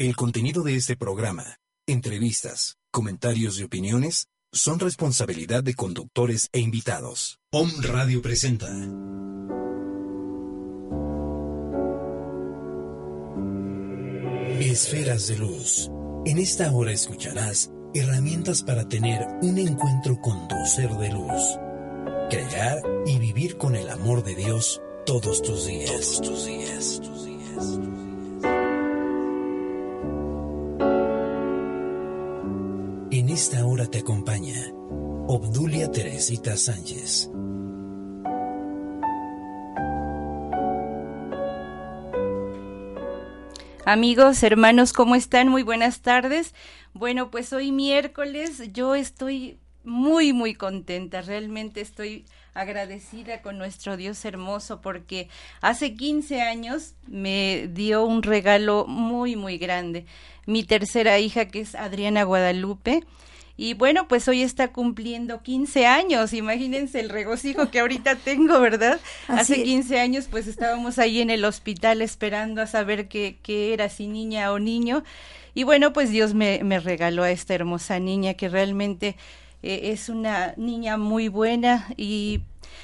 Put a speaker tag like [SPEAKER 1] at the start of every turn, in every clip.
[SPEAKER 1] El contenido de este programa, entrevistas, comentarios y opiniones son responsabilidad de conductores e invitados. Om Radio presenta. Esferas de luz. En esta hora escucharás herramientas para tener un encuentro con tu ser de luz. Crear y vivir con el amor de Dios todos tus días. Tus días. Tus días. En esta hora te acompaña Obdulia Teresita Sánchez.
[SPEAKER 2] Amigos, hermanos, ¿cómo están? Muy buenas tardes. Bueno, pues hoy miércoles yo estoy muy, muy contenta. Realmente estoy agradecida con nuestro Dios hermoso porque hace 15 años me dio un regalo muy, muy grande. Mi tercera hija, que es Adriana Guadalupe. Y bueno, pues hoy está cumpliendo 15 años. Imagínense el regocijo que ahorita tengo, ¿verdad? Hace 15 años pues estábamos ahí en el hospital esperando a saber qué, qué era, si niña o niño. Y bueno, pues Dios me, me regaló a esta hermosa niña que realmente eh, es una niña muy buena y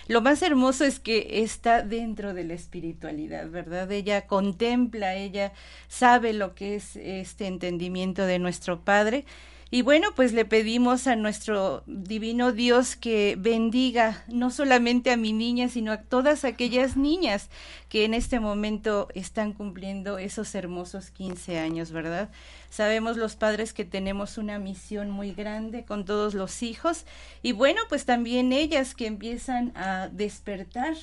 [SPEAKER 2] lo más hermoso es que está dentro de la espiritualidad, ¿verdad? Ella contempla, ella sabe lo que es este entendimiento de nuestro Padre y bueno, pues le pedimos a nuestro divino Dios que bendiga no solamente a mi niña, sino a todas aquellas niñas que en este momento están cumpliendo esos hermosos 15 años, ¿verdad? Sabemos los padres que tenemos una misión muy grande con todos los hijos y bueno, pues también ellas que empiezan a despertar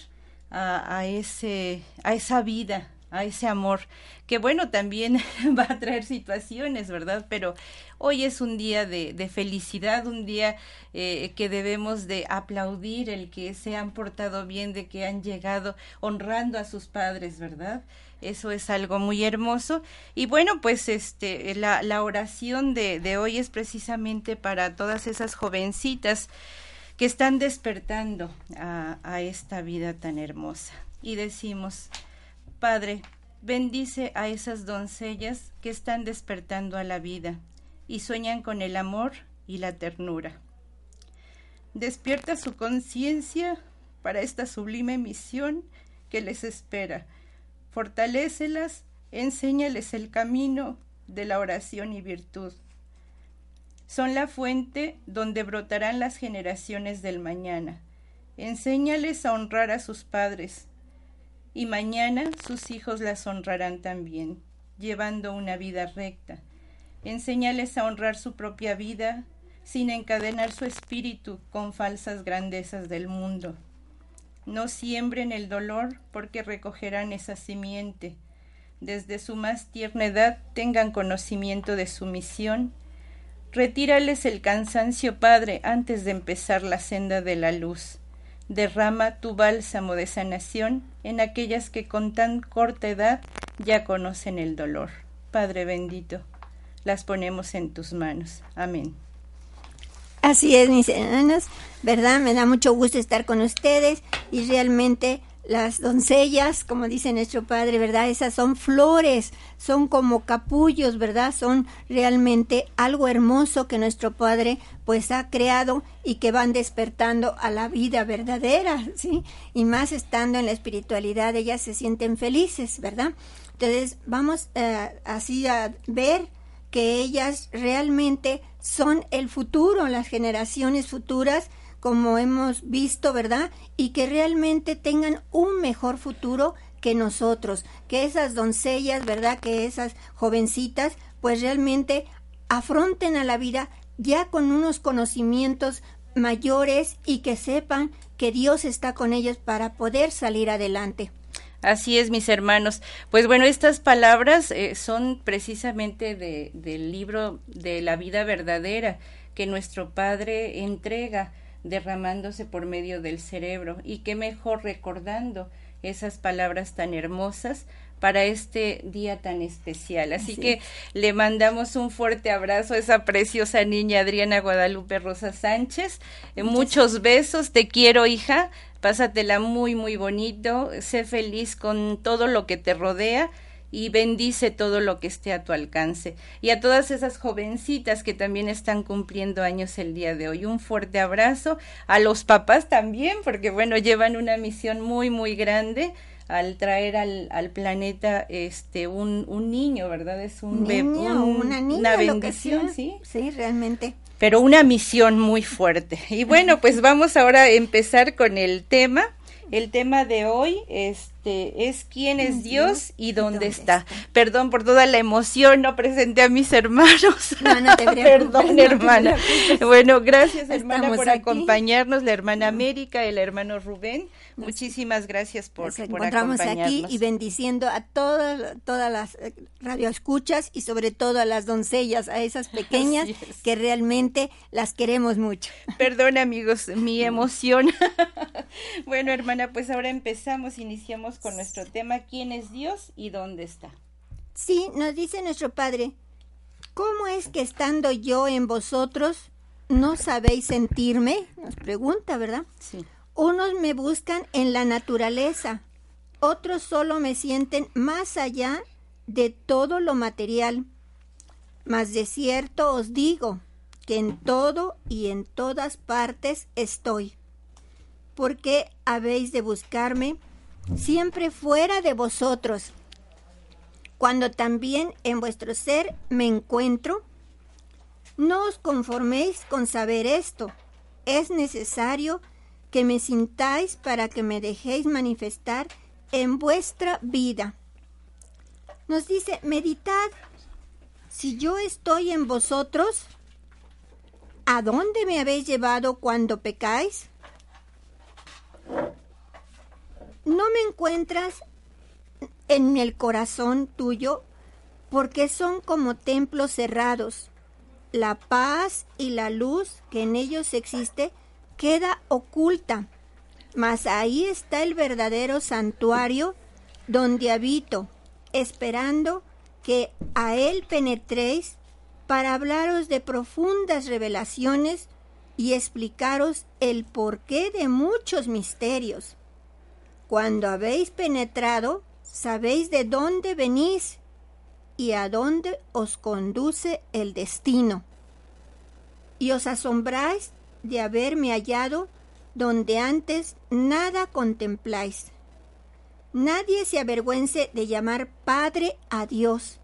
[SPEAKER 2] a, a ese, a esa vida, a ese amor, que bueno, también va a traer situaciones, ¿verdad? Pero hoy es un día de, de felicidad, un día eh, que debemos de aplaudir el que se han portado bien, de que han llegado honrando a sus padres, ¿verdad? Eso es algo muy hermoso. Y bueno, pues este, la, la oración de, de hoy es precisamente para todas esas jovencitas que están despertando a, a esta vida tan hermosa. Y decimos, Padre, bendice a esas doncellas que están despertando a la vida y sueñan con el amor y la ternura. Despierta su conciencia para esta sublime misión que les espera. Fortalécelas, enséñales el camino de la oración y virtud. Son la fuente donde brotarán las generaciones del mañana. Enséñales a honrar a sus padres, y mañana sus hijos las honrarán también, llevando una vida recta. Enséñales a honrar su propia vida sin encadenar su espíritu con falsas grandezas del mundo. No siembren el dolor porque recogerán esa simiente. Desde su más tierna edad tengan conocimiento de su misión. Retírales el cansancio, Padre, antes de empezar la senda de la luz derrama tu bálsamo de sanación en aquellas que con tan corta edad ya conocen el dolor. Padre bendito, las ponemos en tus manos. Amén.
[SPEAKER 3] Así es, mis hermanas, ¿verdad? Me da mucho gusto estar con ustedes y realmente las doncellas, como dice nuestro padre, ¿verdad? Esas son flores, son como capullos, ¿verdad? Son realmente algo hermoso que nuestro padre pues ha creado y que van despertando a la vida verdadera, ¿sí? Y más estando en la espiritualidad, ellas se sienten felices, ¿verdad? Entonces vamos eh, así a ver que ellas realmente son el futuro, las generaciones futuras, como hemos visto, ¿verdad? Y que realmente tengan un mejor futuro que nosotros, que esas doncellas, ¿verdad? Que esas jovencitas, pues realmente afronten a la vida ya con unos conocimientos mayores y que sepan que Dios está con ellos para poder salir adelante.
[SPEAKER 2] Así es, mis hermanos. Pues bueno, estas palabras eh, son precisamente de, del libro de la vida verdadera que nuestro Padre entrega derramándose por medio del cerebro. Y qué mejor recordando esas palabras tan hermosas para este día tan especial. Así, que le mandamos un fuerte abrazo a esa preciosa niña Adriana Guadalupe Rosa Sánchez. Eh, muchos besos, te quiero hija, pásatela muy muy bonito, sé feliz con todo lo que te rodea y bendice todo lo que esté a tu alcance. Y a todas esas jovencitas que también están cumpliendo años el día de hoy, un fuerte abrazo. A los papás también, porque bueno, llevan una misión muy, muy grande al traer al, al planeta este un, un niño, ¿verdad? Es un bebé,
[SPEAKER 3] una niña,
[SPEAKER 2] una bendición, ¿sí?
[SPEAKER 3] Sí, realmente.
[SPEAKER 2] Pero una misión muy fuerte. Y bueno, pues vamos ahora a empezar con el tema. El tema de hoy este, es quién es Dios y dónde, está? Perdón por toda la emoción, no presenté a mis hermanos.
[SPEAKER 3] No, no te
[SPEAKER 2] Perdón, hermana. bueno, gracias, hermana, por acompañarnos, la hermana América, el hermano Rubén. Muchísimas gracias por,
[SPEAKER 3] Nos
[SPEAKER 2] por
[SPEAKER 3] encontramos
[SPEAKER 2] acompañarnos.
[SPEAKER 3] aquí y bendiciendo a todas, todas las eh, radioescuchas y sobre todo a las doncellas, a esas pequeñas
[SPEAKER 2] es.
[SPEAKER 3] que realmente las queremos mucho.
[SPEAKER 2] Perdón amigos, mi emoción. bueno, hermana, pues ahora empezamos, iniciamos con nuestro tema, ¿quién es Dios y dónde está?
[SPEAKER 3] Sí, nos dice nuestro Padre, ¿cómo es que estando yo en vosotros no sabéis sentirme? Nos pregunta, ¿verdad?
[SPEAKER 2] Sí.
[SPEAKER 3] Unos me buscan en la naturaleza, otros solo me sienten más allá de todo lo material. Mas de cierto os digo que en todo y en todas partes estoy. ¿Por qué habéis de buscarme siempre fuera de vosotros? Cuando también en vuestro ser me encuentro, no os conforméis con saber esto. Es necesario que me sintáis para que me dejéis manifestar en vuestra vida. Nos dice, meditad, si yo estoy en vosotros, ¿a dónde me habéis llevado cuando pecáis? No me encuentras en el corazón tuyo porque son como templos cerrados. La paz y la luz que en ellos existe queda oculta, mas ahí está el verdadero santuario donde habito, esperando que a él penetréis para hablaros de profundas revelaciones y explicaros el porqué de muchos misterios. Cuando habéis penetrado, sabéis de dónde venís y a dónde os conduce el destino. Y os asombráis de haberme hallado donde antes nada contempláis. Nadie se avergüence de llamar Padre a Dios,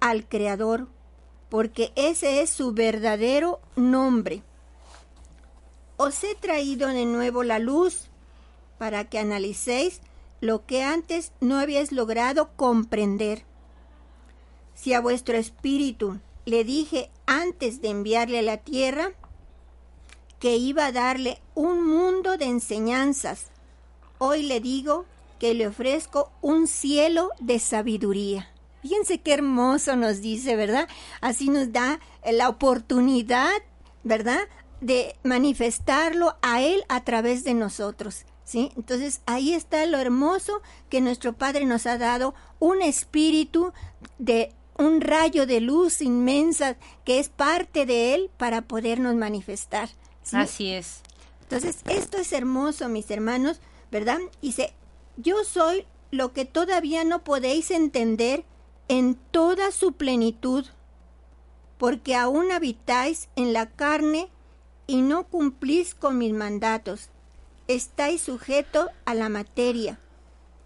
[SPEAKER 3] al Creador, porque ese es su verdadero nombre. Os he traído de nuevo la luz para que analicéis lo que antes no habíais logrado comprender. Si a vuestro espíritu le dije antes de enviarle a la tierra que iba a darle un mundo de enseñanzas, hoy le digo que le ofrezco un cielo de sabiduría. Fíjense qué hermoso nos dice, ¿verdad? Así nos da la oportunidad, ¿verdad? De manifestarlo a Él a través de nosotros. ¿Sí? Entonces ahí está lo hermoso que nuestro Padre nos ha dado, un espíritu de un rayo de luz inmensa que es parte de Él para podernos manifestar. ¿sí?
[SPEAKER 2] Así es.
[SPEAKER 3] Entonces esto es hermoso, mis hermanos, ¿verdad? Dice, yo soy lo que todavía no podéis entender en toda su plenitud, porque aún habitáis en la carne y no cumplís con mis mandatos estáis sujeto a la materia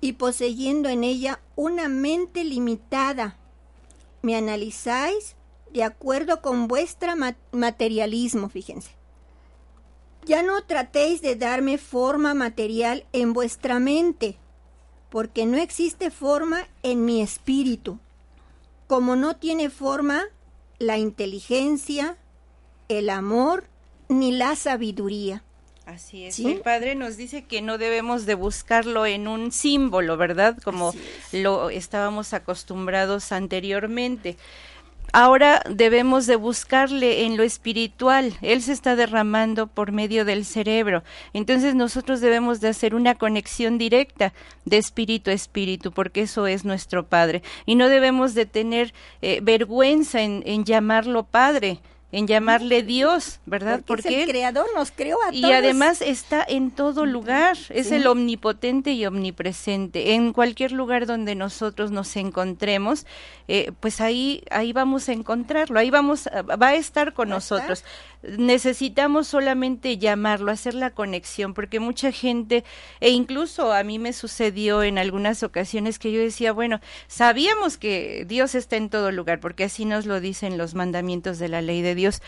[SPEAKER 3] y poseyendo en ella una mente limitada. Me analizáis de acuerdo con vuestra ma materialismo, fíjense. Ya no tratéis de darme forma material en vuestra mente, porque no existe forma en mi espíritu, como no tiene forma la inteligencia, el amor ni la sabiduría.
[SPEAKER 2] Así es.
[SPEAKER 3] ¿Sí?
[SPEAKER 2] El Padre nos dice que no debemos de buscarlo en un símbolo, ¿verdad? Como lo estábamos acostumbrados anteriormente. Ahora debemos de buscarle en lo espiritual. Él se está derramando por medio del cerebro. Entonces nosotros debemos de hacer una conexión directa de espíritu a espíritu, porque eso es nuestro Padre. Y no debemos de tener eh, vergüenza en, en llamarlo Padre en llamarle Dios, ¿verdad?
[SPEAKER 3] Porque, el creador nos creó a
[SPEAKER 2] y además está en todo lugar, es el omnipotente y omnipresente. En cualquier lugar donde nosotros nos encontremos, eh, pues ahí ahí vamos a encontrarlo, ahí vamos va a estar con nosotros. Necesitamos solamente llamarlo, hacer la conexión, porque mucha gente e incluso a mí me sucedió en algunas ocasiones que yo decía, bueno, sabíamos que Dios está en todo lugar, porque así nos lo dicen los mandamientos de la ley de Dios,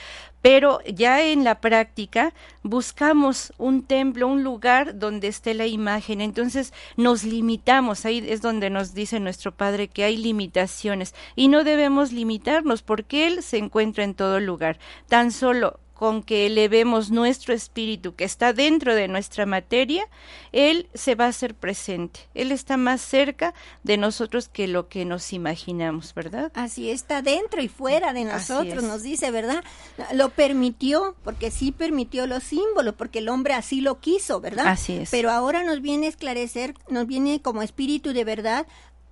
[SPEAKER 2] pero ya en la práctica buscamos un templo, un lugar donde esté la imagen, entonces nos limitamos, ahí es donde nos dice nuestro Padre que hay limitaciones. Y no debemos limitarnos porque Él se encuentra en todo lugar. Tan solo con que elevemos nuestro espíritu que está dentro de nuestra materia, Él se va a hacer presente. Él está más cerca de nosotros que lo que nos imaginamos, ¿verdad?
[SPEAKER 3] Así está dentro y fuera de nosotros, nos dice, ¿verdad? Lo permitió, porque sí permitió los símbolos, porque el hombre así lo quiso, ¿verdad?
[SPEAKER 2] Así es.
[SPEAKER 3] Pero ahora nos viene a esclarecer, nos viene como espíritu de verdad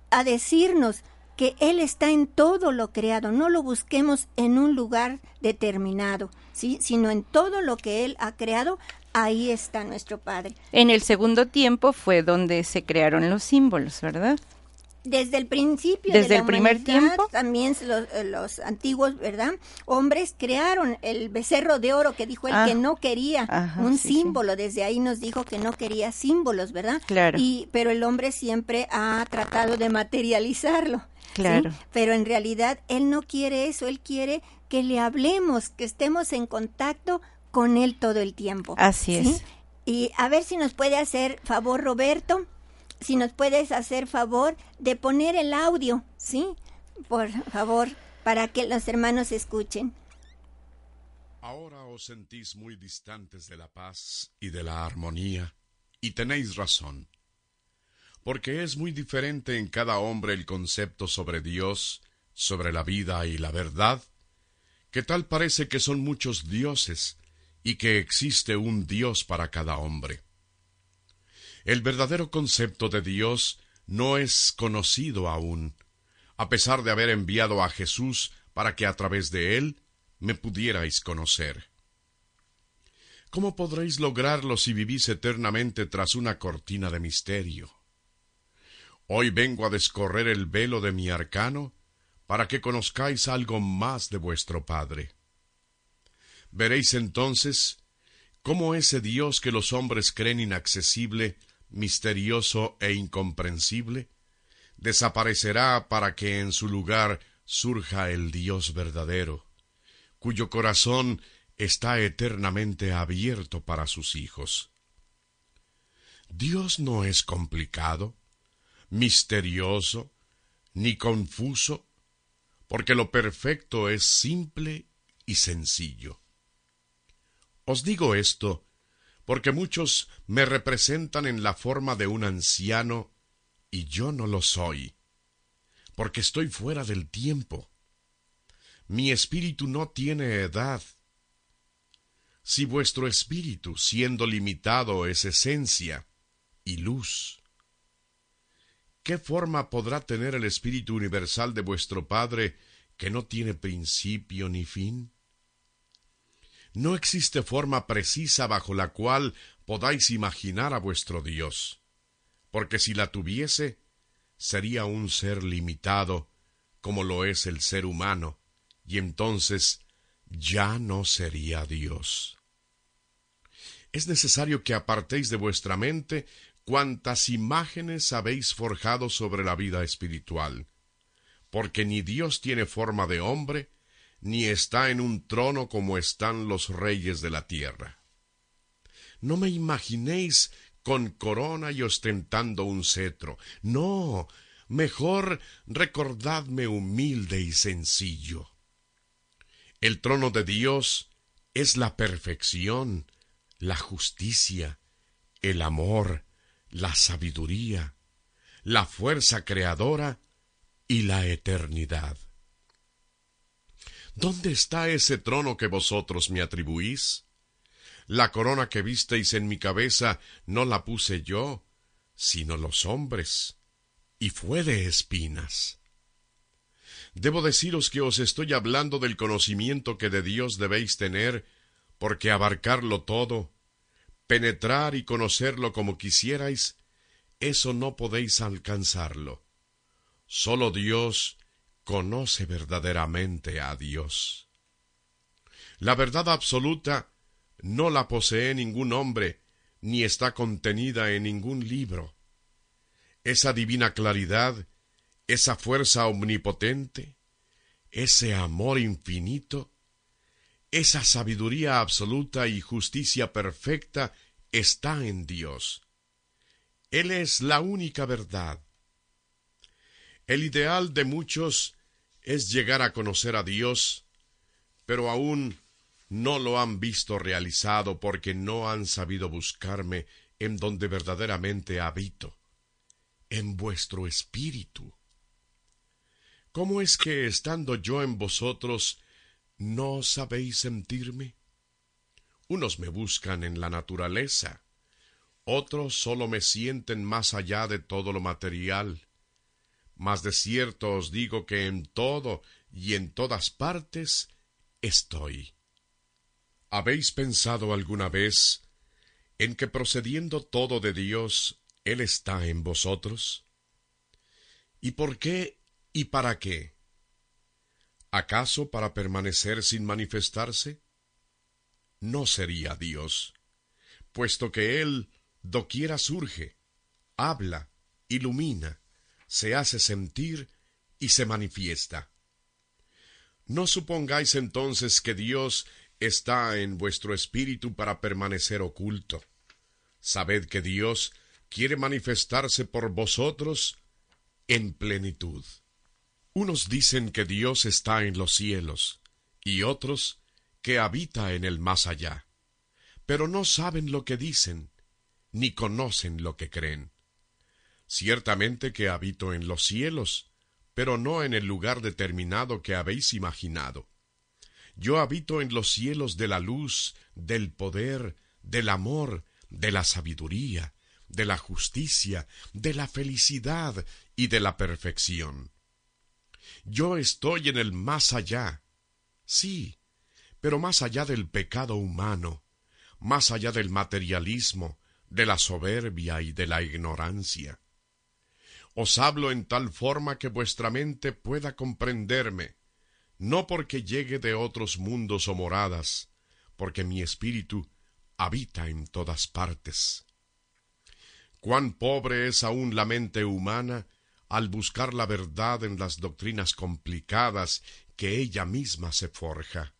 [SPEAKER 3] a decirnos que Él está en todo lo creado, no lo busquemos en un lugar determinado, ¿sí? sino en todo lo que Él ha creado, ahí está nuestro Padre.
[SPEAKER 2] En el segundo tiempo fue donde se crearon los símbolos, ¿verdad?
[SPEAKER 3] Desde el principio,
[SPEAKER 2] desde el primer tiempo,
[SPEAKER 3] también eh, los, antiguos, ¿verdad? Hombres crearon el becerro de oro que dijo él que ah, no quería un símbolo. Desde ahí nos dijo que no quería símbolos, ¿verdad?
[SPEAKER 2] Claro.
[SPEAKER 3] Y pero el hombre siempre ha tratado de materializarlo.
[SPEAKER 2] Claro.
[SPEAKER 3] Pero en realidad él no quiere eso, él quiere que le hablemos, que estemos en contacto con él todo el tiempo.
[SPEAKER 2] Así es.
[SPEAKER 3] Y a ver si nos puede hacer favor, Roberto, si nos puedes hacer favor de poner el audio, ¿sí? Por favor, para que los hermanos escuchen.
[SPEAKER 4] Ahora os sentís muy distantes de la paz y de la armonía, y tenéis razón porque es muy diferente en cada hombre el concepto sobre Dios, sobre la vida y la verdad, que tal parece que son muchos dioses y que existe un Dios para cada hombre. El verdadero concepto de Dios no es conocido aún, a pesar de haber enviado a Jesús para que a través de él me pudierais conocer. ¿Cómo podréis lograrlo si vivís eternamente tras una cortina de misterio? Hoy vengo a descorrer el velo de mi arcano para que conozcáis algo más de vuestro Padre. Veréis entonces cómo ese Dios que los hombres creen inaccesible, misterioso e incomprensible, desaparecerá para que en su lugar surja el Dios verdadero, cuyo corazón está eternamente abierto para sus hijos. Dios no es complicado, misterioso, ni confuso, porque lo perfecto es simple y sencillo. Os digo esto porque muchos me representan en la forma de un anciano y yo no lo soy, porque estoy fuera del tiempo. Mi espíritu no tiene edad. Si vuestro espíritu, siendo limitado, es esencia y luz, ¿Qué forma podrá tener el Espíritu Universal de vuestro Padre que no tiene principio ni fin? No existe forma precisa bajo la cual podáis imaginar a vuestro Dios, porque si la tuviese, sería un ser limitado, como lo es el ser humano, y entonces ya no sería Dios. Es necesario que apartéis de vuestra mente cuántas imágenes habéis forjado sobre la vida espiritual, porque ni Dios tiene forma de hombre, ni está en un trono como están los reyes de la tierra. No me imaginéis con corona y ostentando un cetro. No, mejor recordadme humilde y sencillo. El trono de Dios es la perfección, la justicia, el amor, la sabiduría, la fuerza creadora y la eternidad. ¿Dónde está ese trono que vosotros me atribuís? La corona que visteis en mi cabeza no la puse yo, sino los hombres, y fue de espinas. Debo deciros que os estoy hablando del conocimiento que de Dios debéis tener, porque abarcarlo todo, penetrar y conocerlo como quisierais, eso no podéis alcanzarlo. Solo Dios conoce verdaderamente a Dios. La verdad absoluta no la posee ningún hombre, ni está contenida en ningún libro. Esa divina claridad, esa fuerza omnipotente, ese amor infinito, esa sabiduría absoluta y justicia perfecta está en Dios. Él es la única verdad. El ideal de muchos es llegar a conocer a Dios, pero aún no lo han visto realizado porque no han sabido buscarme en donde verdaderamente habito, en vuestro espíritu. ¿Cómo es que estando yo en vosotros no sabéis sentirme? Unos me buscan en la naturaleza, otros sólo me sienten más allá de todo lo material. Mas de cierto os digo que en todo y en todas partes estoy. ¿Habéis pensado alguna vez en que procediendo todo de Dios, Él está en vosotros? ¿Y por qué y para qué? ¿Acaso para permanecer sin manifestarse? No sería Dios, puesto que Él doquiera surge, habla, ilumina, se hace sentir y se manifiesta. No supongáis entonces que Dios está en vuestro espíritu para permanecer oculto. Sabed que Dios quiere manifestarse por vosotros en plenitud. Unos dicen que Dios está en los cielos, y otros que habita en el más allá, pero no saben lo que dicen, ni conocen lo que creen. Ciertamente que habito en los cielos, pero no en el lugar determinado que habéis imaginado. Yo habito en los cielos de la luz, del poder, del amor, de la sabiduría, de la justicia, de la felicidad y de la perfección. Yo estoy en el más allá. Sí, pero más allá del pecado humano, más allá del materialismo, de la soberbia y de la ignorancia. Os hablo en tal forma que vuestra mente pueda comprenderme, no porque llegue de otros mundos o moradas, porque mi espíritu habita en todas partes. Cuán pobre es aún la mente humana al buscar la verdad en las doctrinas complicadas que ella misma se forja.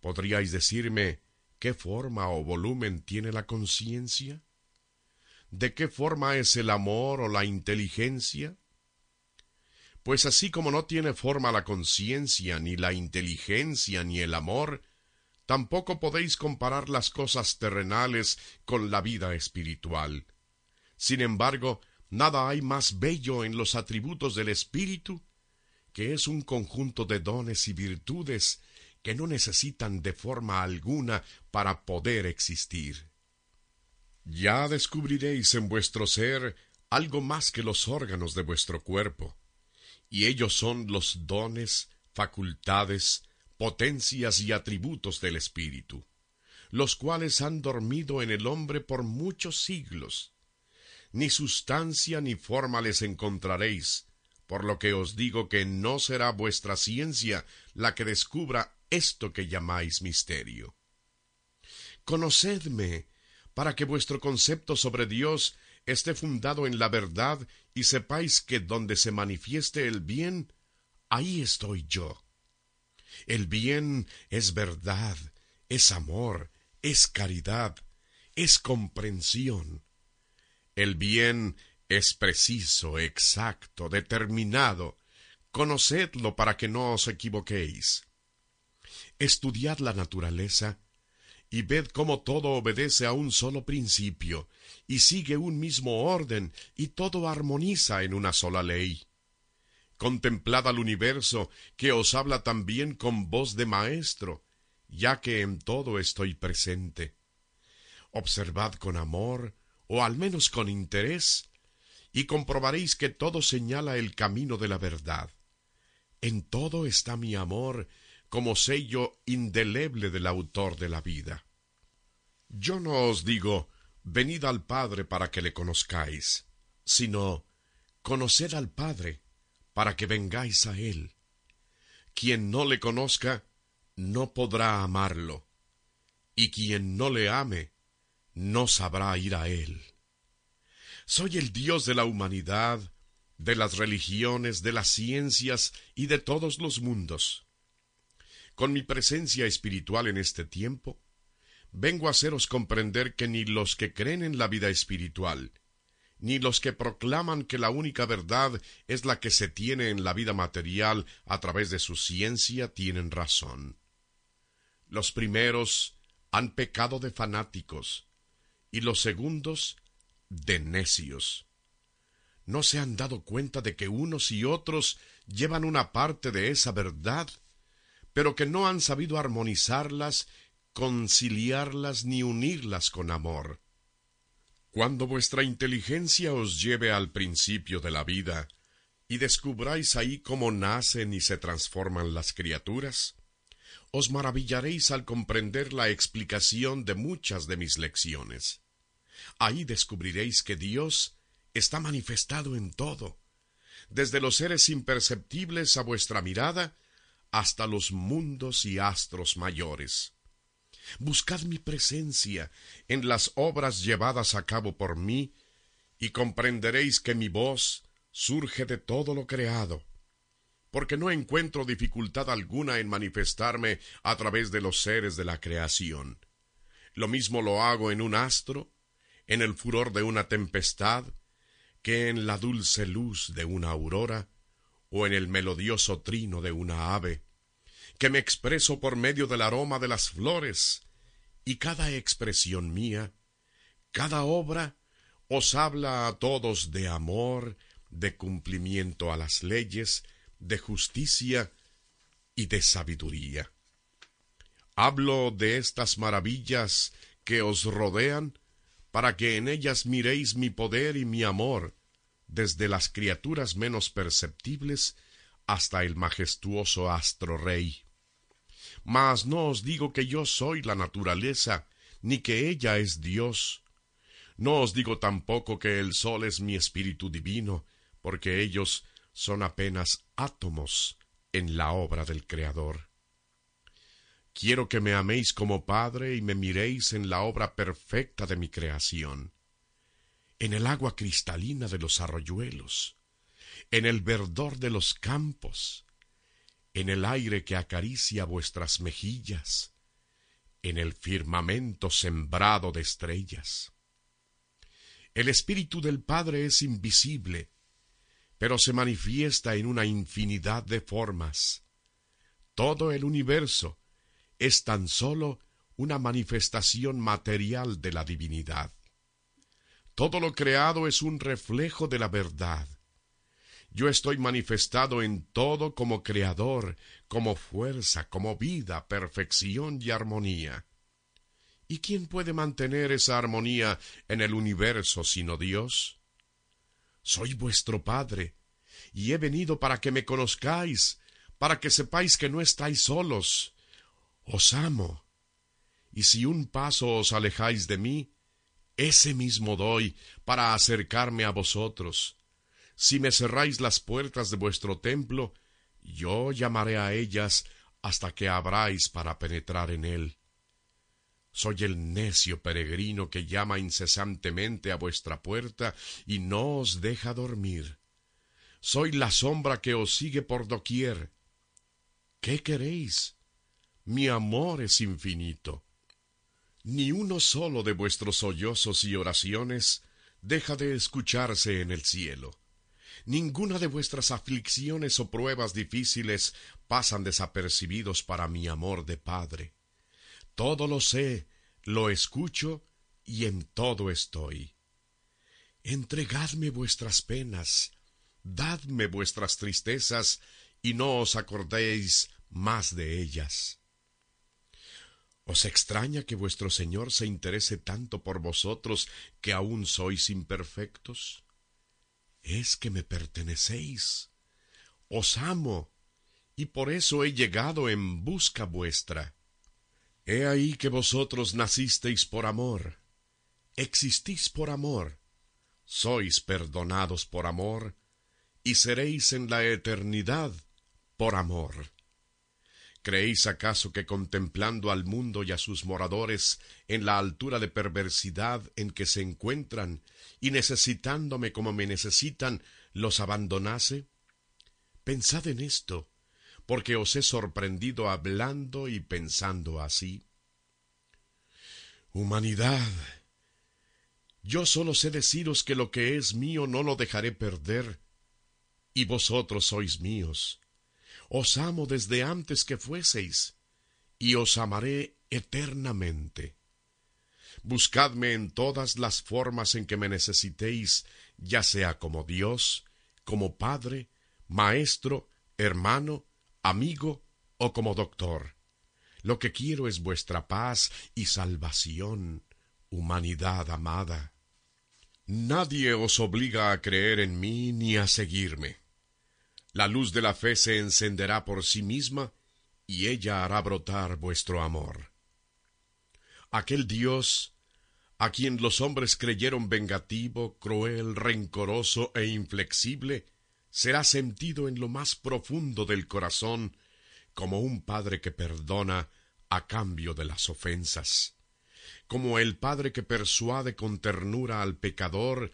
[SPEAKER 4] ¿Podríais decirme qué forma o volumen tiene la conciencia? ¿De qué forma es el amor o la inteligencia? Pues así como no tiene forma la conciencia, ni la inteligencia, ni el amor, tampoco podéis comparar las cosas terrenales con la vida espiritual. Sin embargo, nada hay más bello en los atributos del espíritu, que es un conjunto de dones y virtudes que no necesitan de forma alguna para poder existir. Ya descubriréis en vuestro ser algo más que los órganos de vuestro cuerpo, y ellos son los dones, facultades, potencias y atributos del Espíritu, los cuales han dormido en el hombre por muchos siglos. Ni sustancia ni forma les encontraréis, por lo que os digo que no será vuestra ciencia la que descubra esto que llamáis misterio. Conocedme, para que vuestro concepto sobre Dios esté fundado en la verdad y sepáis que donde se manifieste el bien, ahí estoy yo. El bien es verdad, es amor, es caridad, es comprensión. El bien es preciso, exacto, determinado. Conocedlo para que no os equivoquéis. Estudiad la naturaleza y ved cómo todo obedece a un solo principio, y sigue un mismo orden, y todo armoniza en una sola ley. Contemplad al universo, que os habla también con voz de maestro, ya que en todo estoy presente. Observad con amor, o al menos con interés, y comprobaréis que todo señala el camino de la verdad. En todo está mi amor como sello indeleble del autor de la vida. Yo no os digo, venid al Padre para que le conozcáis, sino, conoced al Padre para que vengáis a él. Quien no le conozca, no podrá amarlo, y quien no le ame, no sabrá ir a él. Soy el Dios de la humanidad, de las religiones, de las ciencias y de todos los mundos. Con mi presencia espiritual en este tiempo, vengo a haceros comprender que ni los que creen en la vida espiritual, ni los que proclaman que la única verdad es la que se tiene en la vida material a través de su ciencia tienen razón. Los primeros han pecado de fanáticos y los segundos de necios. ¿No se han dado cuenta de que unos y otros llevan una parte de esa verdad, pero que no han sabido armonizarlas, conciliarlas ni unirlas con amor? Cuando vuestra inteligencia os lleve al principio de la vida, y descubráis ahí cómo nacen y se transforman las criaturas, os maravillaréis al comprender la explicación de muchas de mis lecciones. Ahí descubriréis que Dios está manifestado en todo, desde los seres imperceptibles a vuestra mirada hasta los mundos y astros mayores. Buscad mi presencia en las obras llevadas a cabo por mí, y comprenderéis que mi voz surge de todo lo creado, porque no encuentro dificultad alguna en manifestarme a través de los seres de la creación. Lo mismo lo hago en un astro, en el furor de una tempestad, que en la dulce luz de una aurora, o en el melodioso trino de una ave, que me expreso por medio del aroma de las flores, y cada expresión mía, cada obra, os habla a todos de amor, de cumplimiento a las leyes, de justicia y de sabiduría. Hablo de estas maravillas que os rodean para que en ellas miréis mi poder y mi amor, desde las criaturas menos perceptibles hasta el majestuoso astro rey. Mas no os digo que yo soy la naturaleza, ni que ella es Dios. No os digo tampoco que el sol es mi espíritu divino, porque ellos son apenas átomos en la obra del Creador. Quiero que me améis como Padre y me miréis en la obra perfecta de mi creación, en el agua cristalina de los arroyuelos, en el verdor de los campos, en el aire que acaricia vuestras mejillas, en el firmamento sembrado de estrellas. El Espíritu del Padre es invisible, pero se manifiesta en una infinidad de formas. Todo el universo es tan solo una manifestación material de la divinidad. Todo lo creado es un reflejo de la verdad. Yo estoy manifestado en todo como creador, como fuerza, como vida, perfección y armonía. ¿Y quién puede mantener esa armonía en el universo sino Dios? Soy vuestro Padre, y he venido para que me conozcáis, para que sepáis que no estáis solos, os amo. Y si un paso os alejáis de mí, ese mismo doy para acercarme a vosotros. Si me cerráis las puertas de vuestro templo, yo llamaré a ellas hasta que abráis para penetrar en él. Soy el necio peregrino que llama incesantemente a vuestra puerta y no os deja dormir. Soy la sombra que os sigue por doquier. ¿Qué queréis? mi amor es infinito. Ni uno solo de vuestros sollozos y oraciones deja de escucharse en el cielo. Ninguna de vuestras aflicciones o pruebas difíciles pasan desapercibidos para mi amor de Padre. Todo lo sé, lo escucho y en todo estoy. Entregadme vuestras penas, dadme vuestras tristezas, y no os acordéis más de ellas. ¿Os extraña que vuestro Señor se interese tanto por vosotros que aún sois imperfectos? Es que me pertenecéis. Os amo y por eso he llegado en busca vuestra. He ahí que vosotros nacisteis por amor, existís por amor, sois perdonados por amor, y seréis en la eternidad por amor. ¿Creéis acaso que contemplando al mundo y a sus moradores en la altura de perversidad en que se encuentran, y necesitándome como me necesitan, los abandonase? Pensad en esto, porque os he sorprendido hablando y pensando así. Humanidad, yo solo sé deciros que lo que es mío no lo dejaré perder, y vosotros sois míos os amo desde antes que fueseis, y os amaré eternamente. Buscadme en todas las formas en que me necesitéis, ya sea como Dios, como Padre, Maestro, hermano, amigo o como doctor. Lo que quiero es vuestra paz y salvación, humanidad amada. Nadie os obliga a creer en mí ni a seguirme. La luz de la fe se encenderá por sí misma y ella hará brotar vuestro amor. Aquel Dios, a quien los hombres creyeron vengativo, cruel, rencoroso e inflexible, será sentido en lo más profundo del corazón como un padre que perdona a cambio de las ofensas, como el padre que persuade con ternura al pecador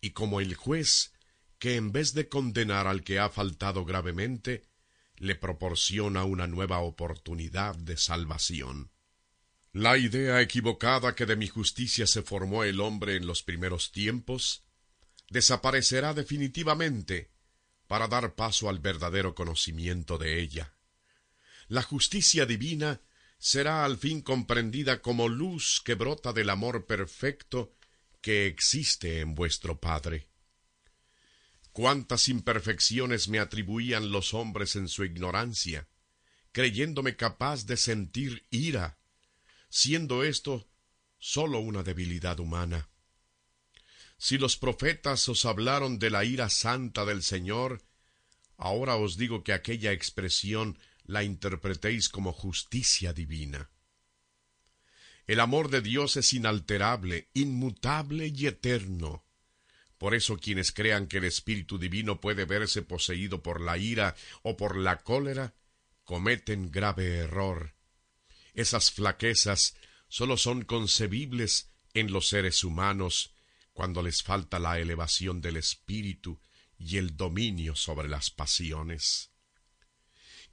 [SPEAKER 4] y como el juez que en vez de condenar al que ha faltado gravemente, le proporciona una nueva oportunidad de salvación. La idea equivocada que de mi justicia se formó el hombre en los primeros tiempos desaparecerá definitivamente para dar paso al verdadero conocimiento de ella. La justicia divina será al fin comprendida como luz que brota del amor perfecto que existe en vuestro Padre cuántas imperfecciones me atribuían los hombres en su ignorancia, creyéndome capaz de sentir ira, siendo esto sólo una debilidad humana. Si los profetas os hablaron de la ira santa del Señor, ahora os digo que aquella expresión la interpretéis como justicia divina. El amor de Dios es inalterable, inmutable y eterno. Por eso quienes crean que el Espíritu Divino puede verse poseído por la ira o por la cólera, cometen grave error. Esas flaquezas sólo son concebibles en los seres humanos cuando les falta la elevación del espíritu y el dominio sobre las pasiones.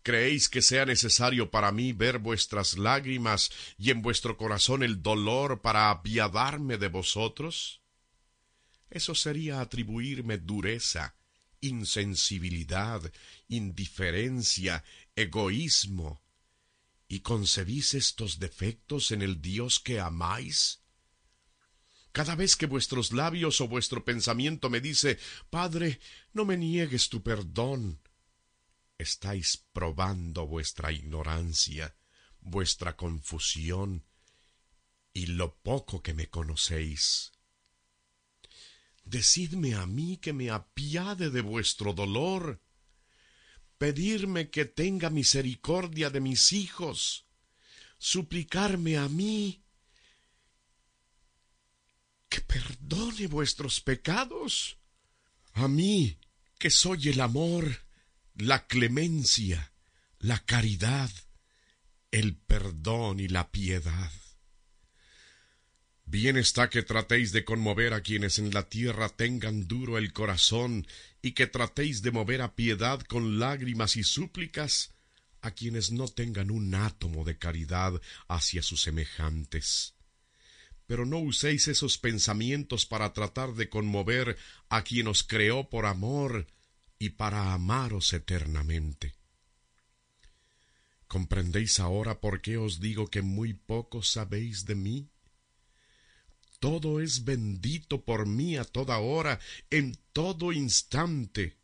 [SPEAKER 4] ¿Creéis que sea necesario para mí ver vuestras lágrimas y en vuestro corazón el dolor para apiadarme de vosotros? Eso sería atribuirme dureza, insensibilidad, indiferencia, egoísmo. ¿Y concebís estos defectos en el Dios que amáis? Cada vez que vuestros labios o vuestro pensamiento me dice Padre, no me niegues tu perdón, estáis probando vuestra ignorancia, vuestra confusión y lo poco que me conocéis. Decidme a mí que me apiade de vuestro dolor, pedirme que tenga misericordia de mis hijos, suplicarme a mí que perdone vuestros pecados, a mí que soy el amor, la clemencia, la caridad, el perdón y la piedad. Bien está que tratéis de conmover a quienes en la tierra tengan duro el corazón, y que tratéis de mover a piedad con lágrimas y súplicas a quienes no tengan un átomo de caridad hacia sus semejantes. Pero no uséis esos pensamientos para tratar de conmover a quien os creó por amor y para amaros eternamente. ¿Comprendéis ahora por qué os digo que muy poco sabéis de mí? Todo es bendito por mí a toda hora, en todo instante.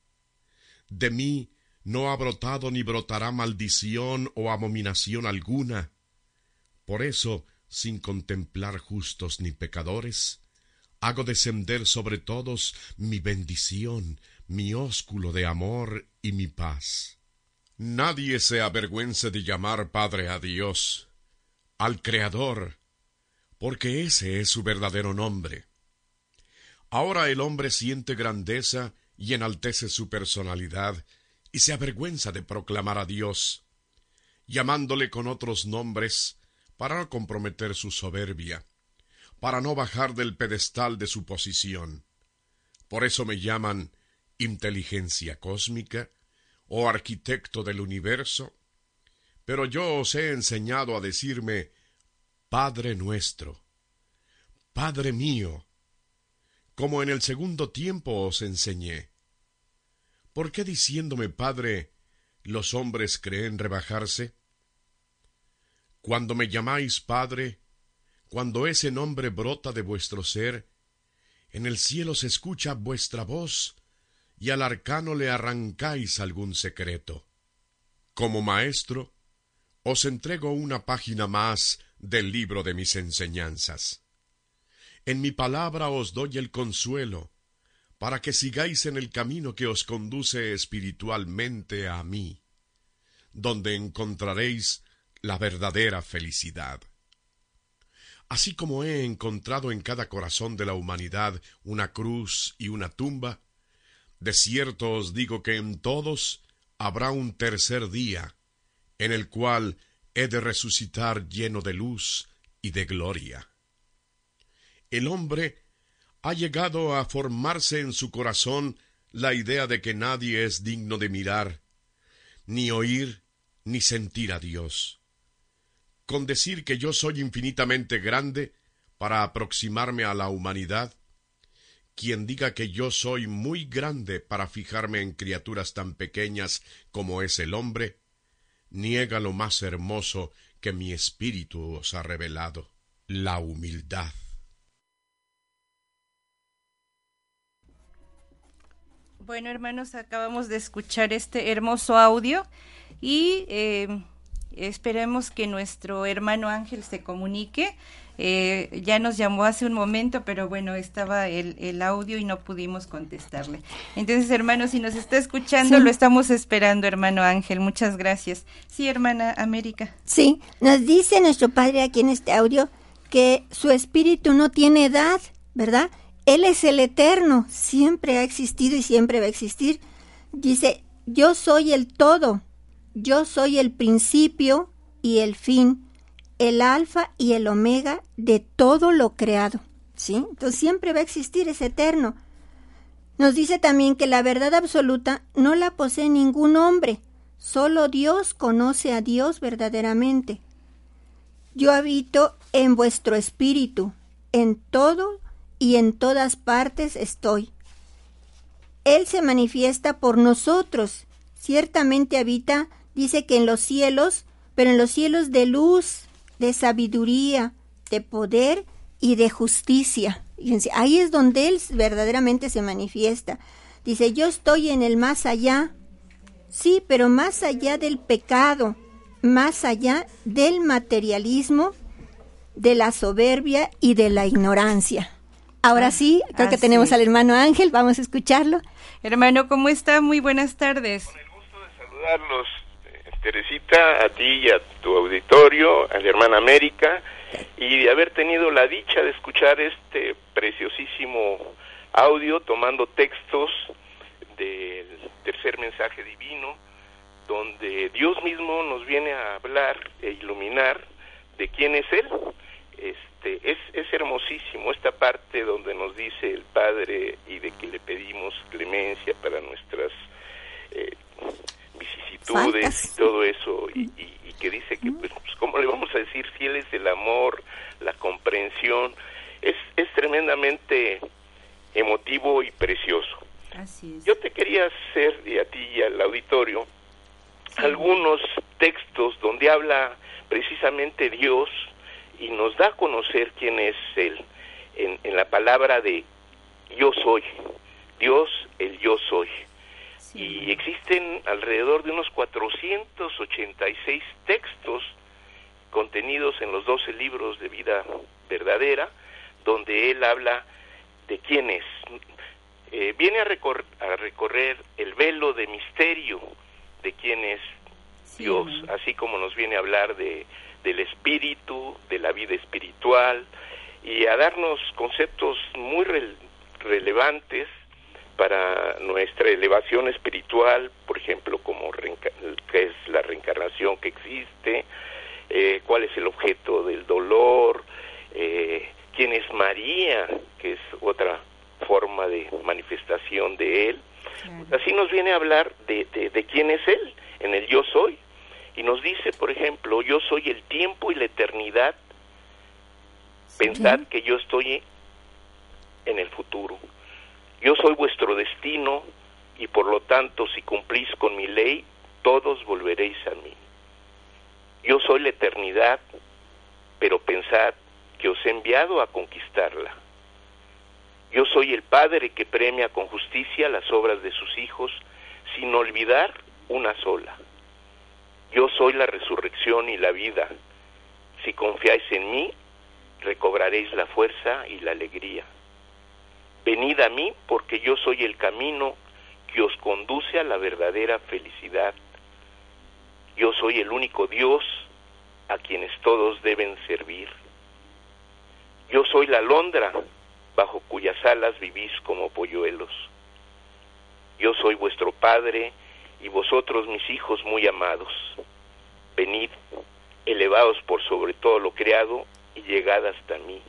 [SPEAKER 4] De mí no ha brotado ni brotará maldición o abominación alguna. Por eso, sin contemplar justos ni pecadores, hago descender sobre todos mi bendición, mi ósculo de amor y mi paz. Nadie se avergüence de llamar Padre a Dios, al Creador, porque ese es su verdadero nombre. Ahora el hombre siente grandeza y enaltece su personalidad y se avergüenza de proclamar a Dios, llamándole con otros nombres para no comprometer su soberbia, para no bajar del pedestal de su posición. Por eso me llaman inteligencia cósmica, oh arquitecto del universo, pero yo os he enseñado a decirme Padre nuestro, Padre mío, como en el segundo tiempo os enseñé. ¿Por qué diciéndome Padre los hombres creen rebajarse? Cuando me llamáis Padre, cuando ese nombre brota de vuestro ser, en el cielo se escucha vuestra voz y al arcano le arrancáis algún secreto. Como maestro, os entrego una página más del libro de mis enseñanzas. En mi palabra os doy el consuelo, para que sigáis en el camino que os conduce espiritualmente a mí, donde encontraréis la verdadera felicidad. Así como he encontrado en cada corazón de la humanidad una cruz y una tumba, de cierto os digo que en todos habrá un tercer día, en el cual he de resucitar lleno de luz y de gloria. El hombre ha llegado a formarse en su corazón la idea de que nadie es digno de mirar, ni oír, ni sentir a Dios. Con decir que yo soy infinitamente grande para aproximarme a la humanidad, quien diga que yo soy muy grande para fijarme en criaturas tan pequeñas como es el hombre, niega lo más hermoso que mi espíritu os ha revelado, la humildad.
[SPEAKER 2] Bueno, hermanos, acabamos de escuchar este hermoso audio y eh, esperemos que nuestro hermano Ángel se comunique eh, ya nos llamó hace un momento, pero bueno, estaba el, el, audio y no pudimos contestarle. Entonces, hermano, si nos está escuchando, lo estamos esperando, hermano Ángel. Muchas gracias. Sí, hermana América.
[SPEAKER 3] Sí, nos dice nuestro padre aquí en este audio que su espíritu no tiene edad, ¿verdad? Él es el eterno, siempre ha existido y siempre va a existir. Dice, yo soy el todo, yo soy el principio y el fin el alfa y el omega de todo lo creado. ¿Sí? Entonces siempre va a existir, es eterno. Nos dice también que la verdad absoluta no la posee ningún hombre, solo Dios conoce a Dios verdaderamente. Yo habito en vuestro espíritu, en todo y en todas partes estoy. Él se manifiesta por nosotros, ciertamente habita, dice que en los cielos, pero en los cielos de luz, de sabiduría, de poder y de justicia. Fíjense, ahí es donde Él verdaderamente se manifiesta. Dice, yo estoy en el más allá. Sí, pero más allá del pecado, más allá del materialismo, de la soberbia y de la ignorancia. Ahora ah, sí, creo que tenemos al hermano Ángel, vamos a escucharlo.
[SPEAKER 2] Hermano, ¿cómo está? Muy buenas tardes.
[SPEAKER 5] Con el gusto de saludarlos Teresita, a ti y a tu auditorio, a la hermana América, y de haber tenido la dicha de escuchar este preciosísimo audio tomando textos del tercer mensaje divino, donde Dios mismo nos viene a hablar e iluminar de quién es Él. Este, es, hermosísimo esta parte donde nos dice el Padre y de que le pedimos clemencia para nuestras eh, vicisitudes y todo eso, y, que dice que, pues, pues, ¿cómo le vamos a decir si él es el amor, la comprensión? Es, es tremendamente emotivo y precioso. Yo te quería hacer, y a ti y al auditorio, algunos textos donde habla precisamente Dios y nos da a conocer quién es Él en, en la palabra de yo soy, Dios el yo soy. Y existen alrededor de unos 486 textos contenidos en los 12 libros de vida verdadera, donde él habla de quién es. Eh, viene a, a recorrer el velo de misterio de quién es Dios, así como nos viene a hablar de, del espíritu, de la vida espiritual, y a darnos conceptos muy relevantes para nuestra elevación espiritual, por ejemplo, como qué es la reencarnación que existe, eh, cuál es el objeto del dolor, eh, quién es María, que es otra forma de manifestación de Él. Así nos viene a hablar de, de, quién es Él, en el yo soy. Y nos dice, por ejemplo, yo soy el tiempo y la eternidad. Pensad que yo estoy en el futuro. Yo soy vuestro destino y por lo tanto si cumplís con mi ley, todos volveréis a mí. Yo soy la eternidad, pero pensad que os he enviado a conquistarla. Yo soy el Padre que premia con justicia las obras de sus hijos, sin olvidar una sola. Yo soy la resurrección y la vida. Si confiáis en mí, recobraréis la fuerza y la alegría. Venid a mí porque yo soy el camino que os conduce a la verdadera felicidad. Yo soy el único Dios a quienes todos deben servir. Yo soy la alondra bajo cuyas alas vivís como polluelos. Yo soy vuestro Padre y vosotros mis hijos muy amados. Venid, elevados por sobre todo lo creado y llegad hasta mí.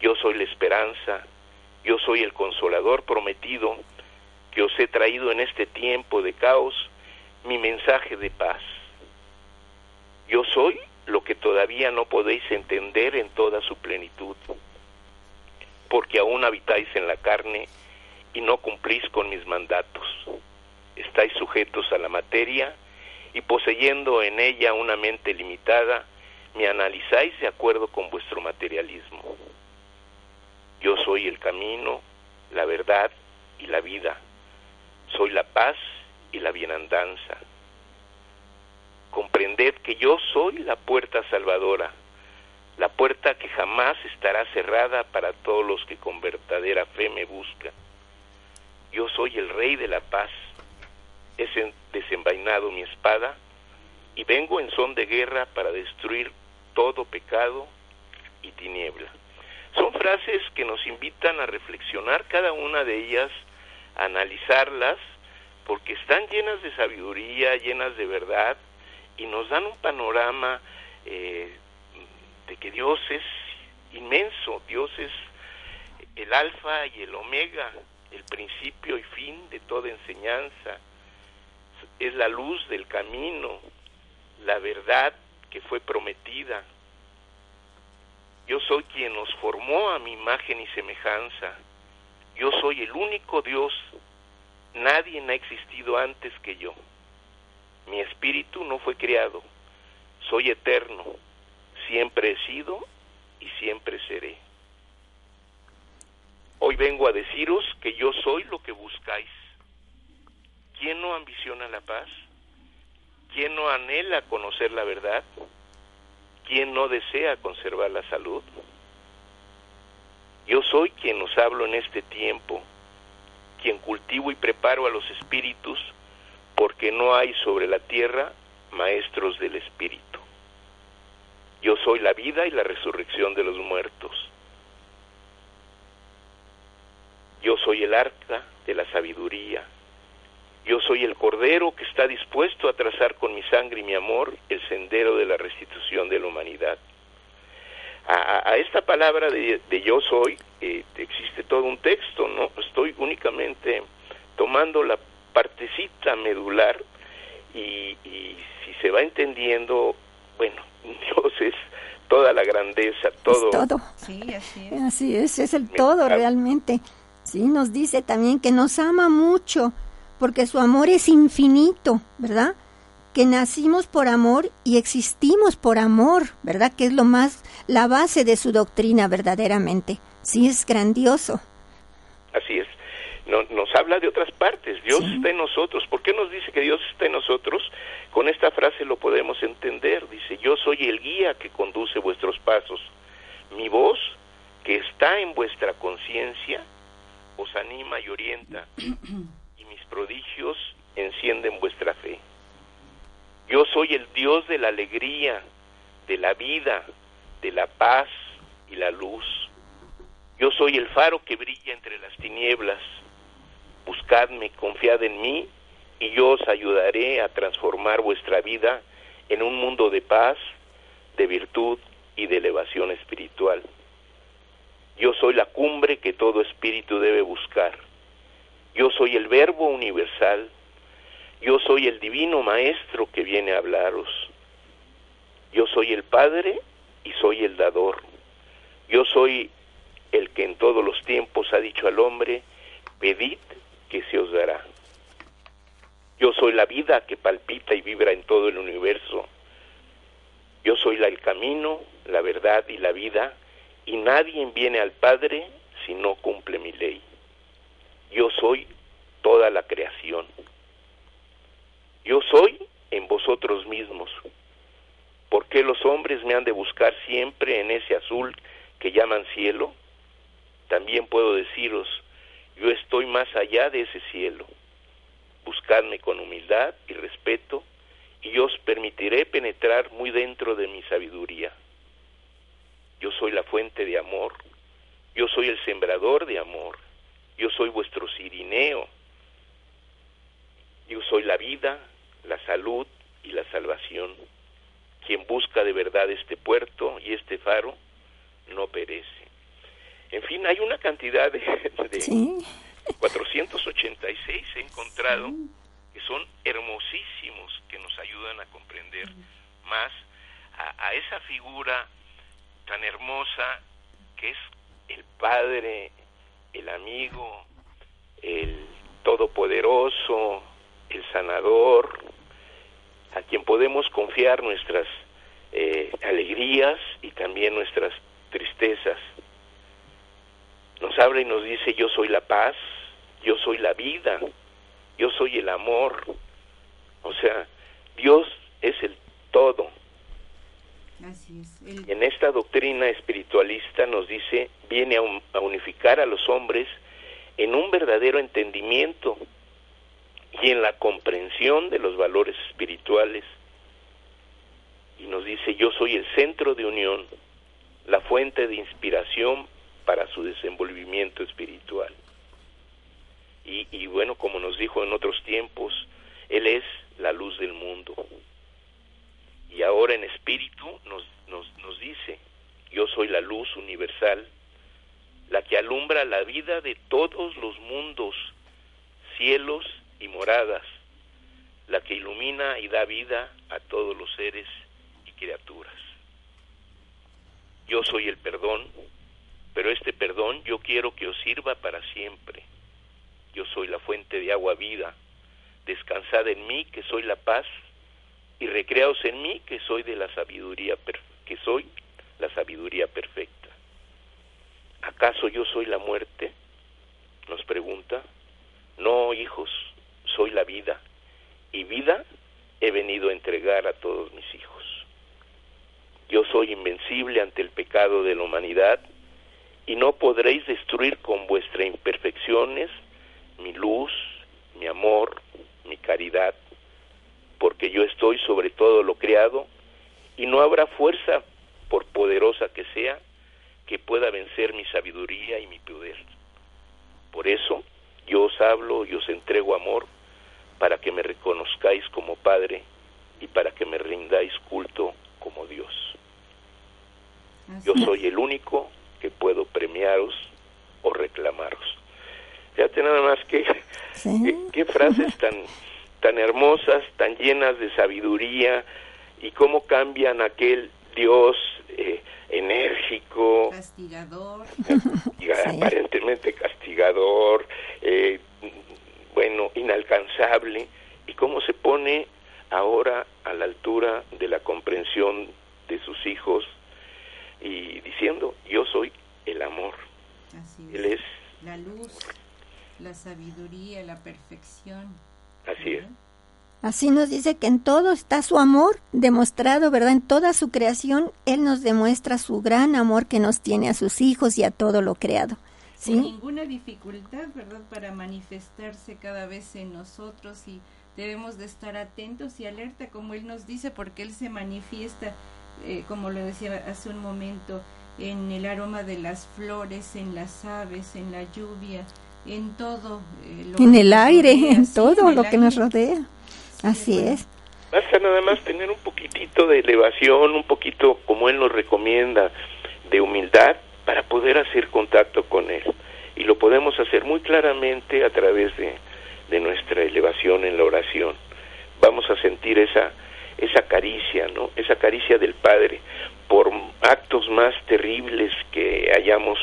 [SPEAKER 5] Yo soy la esperanza, yo soy el consolador prometido que os he traído en este tiempo de caos mi mensaje de paz. Yo soy lo que todavía no podéis entender en toda su plenitud, porque aún habitáis en la carne y no cumplís con mis mandatos. Estáis sujetos a la materia y poseyendo en ella una mente limitada, me analizáis de acuerdo con vuestro materialismo. Yo soy el camino, la verdad y la vida. Soy la paz y la bienandanza. Comprended que yo soy la puerta salvadora, la puerta que jamás estará cerrada para todos los que con verdadera fe me buscan. Yo soy el rey de la paz. He desenvainado mi espada y vengo en son de guerra para destruir todo pecado y tiniebla. Son frases que nos invitan a reflexionar cada una de ellas, a analizarlas, porque están llenas de sabiduría, llenas de verdad, y nos dan un panorama eh, de que Dios es inmenso, Dios es el alfa y el omega, el principio y fin de toda enseñanza, es la luz del camino, la verdad que fue prometida, yo soy quien nos formó a mi imagen y semejanza. Yo soy el único Dios. Nadie ha existido antes que yo. Mi espíritu no fue creado. Soy eterno. Siempre he sido y siempre seré. Hoy vengo a deciros que yo soy lo que buscáis. ¿Quién no ambiciona la paz? ¿Quién no anhela conocer la verdad? ¿Quién no desea conservar la salud? Yo soy quien os hablo en este tiempo, quien cultivo y preparo a los espíritus, porque no hay sobre la tierra maestros del espíritu. Yo soy la vida y la resurrección de los muertos. Yo soy el arca de la sabiduría, yo soy el Cordero que está dispuesto a trazar con mi sangre y mi amor el sendero de la restitución de la humanidad. A, esta palabra de, yo soy eh, existe todo un texto, ¿no? Estoy únicamente tomando la partecita medular y, si se va entendiendo, bueno, Dios es toda la grandeza, todo.
[SPEAKER 3] todo. Sí, así es. Así es, es el todo realmente. Sí, nos dice también que nos ama mucho porque su amor es infinito, ¿verdad? Que nacimos por amor y existimos por amor, ¿verdad? Que es lo más, la base de su doctrina verdaderamente. Sí, es grandioso.
[SPEAKER 5] Así es. nos habla de otras partes. Dios está en nosotros. ¿Por qué nos dice que Dios está en nosotros? Con esta frase lo podemos entender. Dice, yo soy el guía que conduce vuestros pasos. Mi voz, que está en vuestra conciencia, os anima y orienta. prodigios encienden vuestra fe. Yo soy el Dios de la alegría, de la vida, de la paz y la luz. Yo soy el faro que brilla entre las tinieblas. Buscadme, confiad en mí, y yo os ayudaré a transformar vuestra vida en un mundo de paz, de virtud y de elevación espiritual. Yo soy la cumbre que todo espíritu debe buscar. Yo soy el verbo universal. Yo soy el divino maestro que viene a hablaros. Yo soy el Padre y soy el dador. Yo soy el que en todos los tiempos ha dicho al hombre, pedid que se os dará. Yo soy la vida que palpita y vibra en todo el universo. Yo soy la, el camino, la verdad y la vida, y nadie viene al Padre si no cumple mi ley. Yo soy toda la creación. Yo soy en vosotros mismos. ¿Por qué los hombres me han de buscar siempre en ese azul que llaman cielo? También puedo deciros, yo estoy más allá de ese cielo. Buscadme con humildad y respeto y yo os permitiré penetrar muy dentro de mi sabiduría. Yo soy la fuente de amor, yo soy el sembrador de amor, yo soy vuestro sirineo, yo soy la vida, la salud y la salvación. Quien busca de verdad este puerto y este faro no perece. En fin, hay una cantidad de, de 486 he encontrado que son hermosísimos, que nos ayudan a comprender más a, a esa figura tan hermosa que es el Padre, el amigo, el Todopoderoso, el Sanador, a quien podemos confiar nuestras eh, alegrías y también nuestras tristezas. Nos habla y nos dice, yo soy la paz, yo soy la vida, yo soy el amor. O sea, Dios es el todo. En esta doctrina espiritualista nos dice, viene a, un, a unificar a los hombres en un verdadero entendimiento y en la comprensión de los valores espirituales. Y nos dice, yo soy el centro de unión, la fuente de inspiración para su desenvolvimiento espiritual. Y, bueno, como nos dijo en otros tiempos, Él es la luz del mundo. Y ahora en espíritu nos, nos, nos dice, yo soy la luz universal, la que alumbra la vida de todos los mundos, cielos y moradas, la que ilumina y da vida a todos los seres y criaturas. Yo soy el perdón, pero este perdón yo quiero que os sirva para siempre. Yo soy la fuente de agua vida, descansad en mí que soy la paz y recreaos en mí que soy de la sabiduría que soy la sabiduría perfecta. ¿Acaso yo soy la muerte? Nos pregunta. No, hijos, soy la vida, y vida he venido a entregar a todos mis hijos. Yo soy invencible ante el pecado de la humanidad, y no podréis destruir con vuestras imperfecciones mi luz, mi amor, mi caridad, porque yo estoy sobre todo lo creado, y no habrá fuerza, por poderosa que sea, que pueda vencer mi sabiduría y mi poder. Por eso yo os hablo y os entrego amor para que me reconozcáis como Padre y para que me rindáis culto como Dios. Yo soy el único que puedo premiaros o reclamaros. Fíjate nada más que,
[SPEAKER 3] Sí.
[SPEAKER 5] qué frases tan, tan hermosas, tan llenas de sabiduría y cómo cambian aquel Dios eh, enérgico,
[SPEAKER 2] Castigador.
[SPEAKER 5] aparentemente castigador, eh, bueno, inalcanzable, y cómo se pone ahora a la altura de la comprensión de sus hijos y diciendo, yo soy el amor,
[SPEAKER 2] Así
[SPEAKER 5] Él es,
[SPEAKER 2] La luz, la sabiduría, la perfección.
[SPEAKER 5] Así es.
[SPEAKER 3] Así nos dice que en todo está su amor demostrado, ¿verdad? En toda su creación, Él nos demuestra su gran amor que nos tiene a sus hijos y a todo lo creado.
[SPEAKER 2] Sin ninguna dificultad, ¿verdad? Para manifestarse cada vez en nosotros y debemos de estar atentos y alerta, como Él nos dice, porque Él se manifiesta, eh, como lo decía hace un momento, en el aroma de las flores, en las aves, en la lluvia, en todo.
[SPEAKER 3] Eh, en el aire, en todo lo que nos rodea. Así es.
[SPEAKER 5] Basta nada más tener un poquitito de elevación, un poquito, como Él nos recomienda, de humildad para poder hacer contacto con Él. Y lo podemos hacer muy claramente a través de, de nuestra elevación en la oración. Vamos a sentir esa, esa caricia, ¿no? Esa caricia del Padre por actos más terribles que hayamos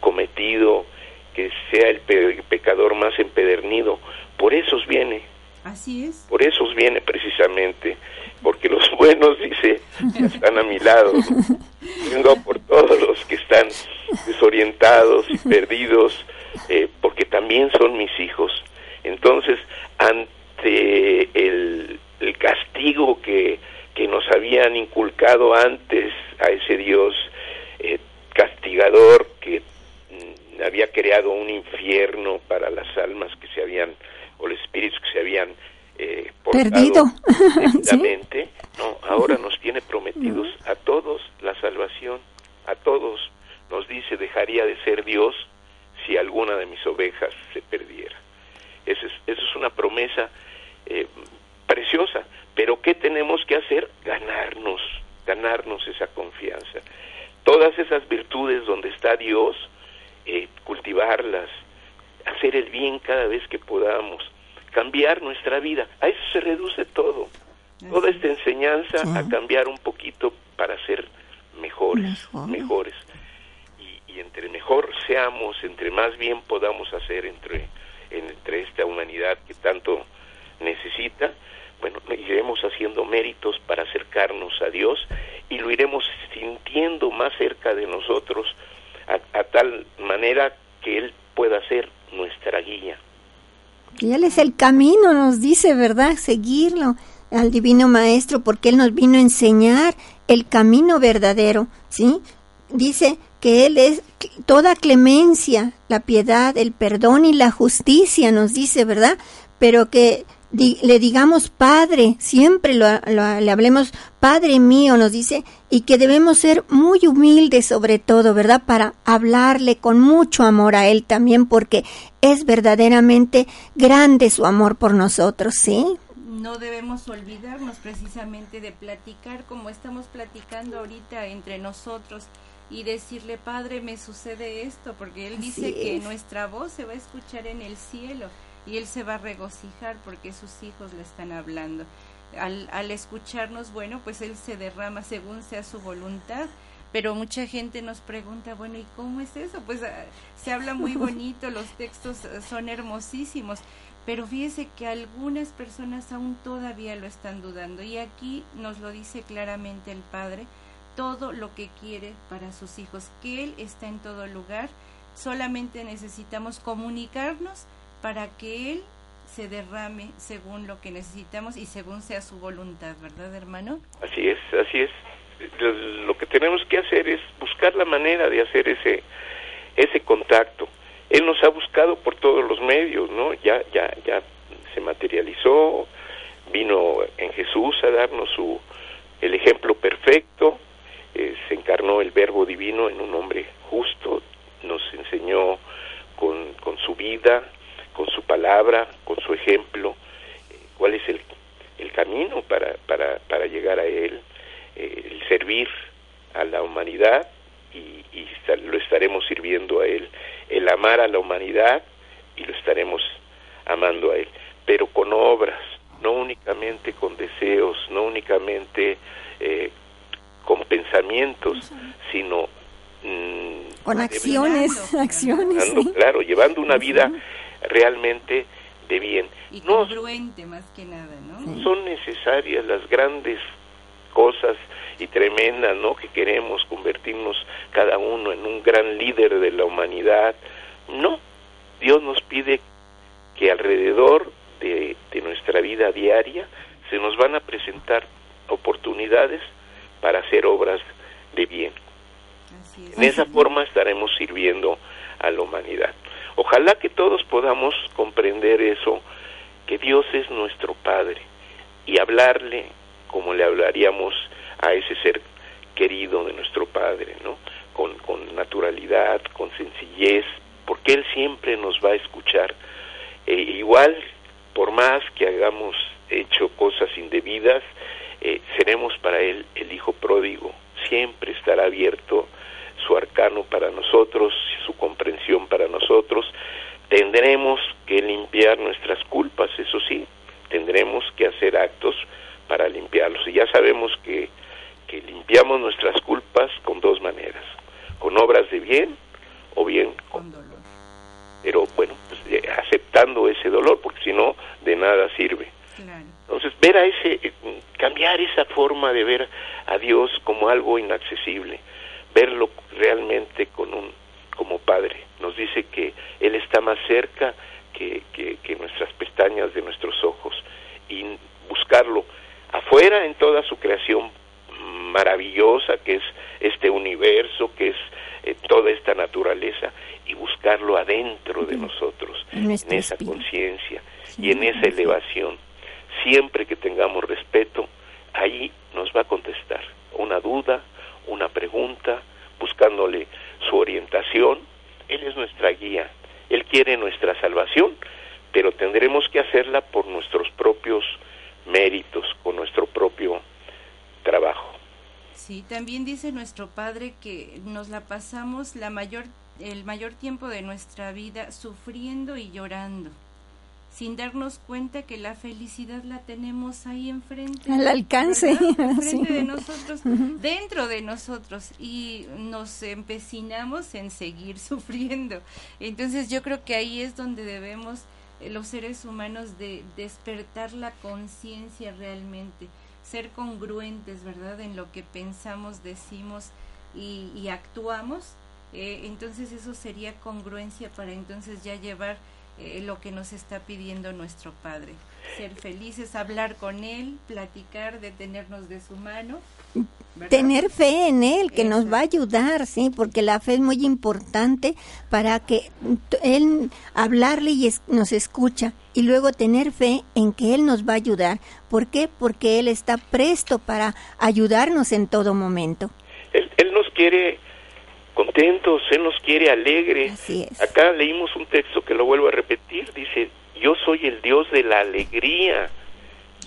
[SPEAKER 5] cometido, que sea el pecador más empedernido, por esos viene.
[SPEAKER 2] Así es.
[SPEAKER 5] Por esos viene precisamente, porque los buenos, dice, están a mi lado. Vengo por todos los que están desorientados y perdidos, eh, porque también son mis hijos. Entonces, ante el, castigo que, que, nos habían inculcado antes a ese Dios eh, castigador que había creado un infierno para las almas que se habían, o los espíritus que se habían
[SPEAKER 3] eh, perdido
[SPEAKER 5] no, ahora nos tiene prometidos a todos la salvación, a todos nos dice dejaría de ser Dios si alguna de mis ovejas se perdiera. Eso es, eso es una promesa eh, preciosa. Pero ¿qué tenemos que hacer? Ganarnos, ganarnos esa confianza. Todas esas virtudes donde está Dios, eh, cultivarlas, hacer el bien cada vez que podamos, cambiar nuestra vida. A eso se reduce todo. Toda esta enseñanza a cambiar un poquito para ser mejores, mejores. Y, y entre mejor seamos, entre más bien podamos hacer entre entre esta humanidad que tanto necesita, bueno, iremos haciendo méritos para acercarnos a Dios y lo iremos sintiendo más cerca de nosotros a, tal manera que Él pueda ser nuestra guía.
[SPEAKER 3] Él es el camino, nos dice, ¿verdad? Seguirlo al Divino Maestro, porque Él nos vino a enseñar el camino verdadero, ¿sí? Dice que Él es toda clemencia, la piedad, el perdón y la justicia, nos dice, ¿verdad? Pero que le digamos Padre, siempre le hablemos Padre mío, nos dice, y que debemos ser muy humildes sobre todo, ¿verdad? Para hablarle con mucho amor a Él también, porque es verdaderamente grande su amor por nosotros, ¿sí?
[SPEAKER 2] No debemos olvidarnos precisamente de platicar como estamos platicando ahorita entre nosotros y decirle, Padre, me sucede esto, porque Él dice que nuestra voz se va a escuchar en el cielo y Él se va a regocijar porque sus hijos le están hablando. Al, al escucharnos, bueno, pues Él se derrama según sea su voluntad, pero mucha gente nos pregunta, bueno, ¿y cómo es eso? Pues ah, se habla muy bonito, los textos son hermosísimos, pero fíjese que algunas personas aún todavía lo están dudando y aquí nos lo dice claramente el Padre, todo lo que quiere para sus hijos, que Él está en todo lugar, solamente necesitamos comunicarnos para que Él se derrame según lo que necesitamos y según sea su voluntad, ¿verdad, hermano?
[SPEAKER 5] Así es, así es. Lo que tenemos que hacer es buscar la manera de hacer ese ese contacto. Él nos ha buscado por todos los medios, ¿no? Ya ya ya se materializó, vino en Jesús a darnos su el ejemplo perfecto, eh, se encarnó el Verbo Divino en un hombre justo, nos enseñó con, con su vida, palabra, con su ejemplo, eh, cuál es el, el camino para, para, para, llegar a Él, eh, el servir a la humanidad y, y, lo estaremos sirviendo a Él, el amar a la humanidad y lo estaremos amando a Él, pero con obras, no únicamente con deseos, no únicamente eh, con pensamientos, sino
[SPEAKER 3] mm, con acciones, acciones,
[SPEAKER 5] claro, llevando una vida realmente de bien.
[SPEAKER 2] Y congruente más que nada, ¿no?
[SPEAKER 5] Son necesarias las grandes cosas y tremendas, ¿no? Que queremos convertirnos cada uno en un gran líder de la humanidad. No, Dios nos pide que alrededor de, de nuestra vida diaria se nos van a presentar oportunidades para hacer obras de bien. En esa forma estaremos sirviendo a la humanidad. Ojalá que todos podamos comprender eso que Dios es nuestro Padre y hablarle como le hablaríamos a ese ser querido de nuestro Padre, ¿no? Con, con naturalidad, con sencillez, porque Él siempre nos va a escuchar. E igual, por más que hagamos hecho cosas indebidas, eh, seremos para Él el Hijo pródigo. Siempre estará abierto su arcano para nosotros, su comprensión para nosotros. Tendremos que limpiar nuestras culpas, eso sí, tendremos que hacer actos para limpiarlos. Y ya sabemos que, que limpiamos nuestras culpas con dos maneras, con obras de bien o bien con dolor. Pero bueno, pues, eh, aceptando ese dolor, porque si no, de nada sirve. Entonces, ver a ese, eh, cambiar esa forma de ver a Dios como algo inaccesible, verlo realmente con un, como Padre. Nos dice que Él está más cerca que, que, que nuestras pestañas de nuestros ojos y buscarlo afuera en toda su creación maravillosa que es este universo, que es eh, toda esta naturaleza, y buscarlo adentro de nosotros, en, esa conciencia y en esa elevación. Siempre que tengamos respeto, ahí nos va a contestar una duda, una pregunta, buscándole su orientación. Él es nuestra guía, Él quiere nuestra salvación, pero tendremos que hacerla por nuestros propios méritos, con nuestro propio trabajo.
[SPEAKER 2] Sí, también dice nuestro Padre que nos la pasamos la mayor, el mayor tiempo de nuestra vida sufriendo y llorando, sin darnos cuenta que la felicidad la tenemos ahí enfrente.
[SPEAKER 3] Al alcance.
[SPEAKER 2] Enfrente de nosotros, dentro de nosotros, y nos empecinamos en seguir sufriendo. Entonces yo creo que ahí es donde debemos eh, los seres humanos de despertar la conciencia realmente, ser congruentes, ¿verdad? En lo que pensamos, decimos y, actuamos. Eh, entonces eso sería congruencia para entonces ya llevar eh, lo que nos está pidiendo nuestro Padre. Ser felices, hablar con Él, platicar, detenernos de su mano
[SPEAKER 3] tener fe en Él, que nos va a ayudar, sí, porque la fe es muy importante para que Él hablarle y nos escucha y luego tener fe en que Él nos va a ayudar. ¿Por qué? Porque Él está presto para ayudarnos en todo momento.
[SPEAKER 5] Él, él nos quiere contentos, Él nos quiere.
[SPEAKER 3] Así es.
[SPEAKER 5] Acá leímos un texto que lo vuelvo a repetir, dice, yo soy el Dios de la alegría.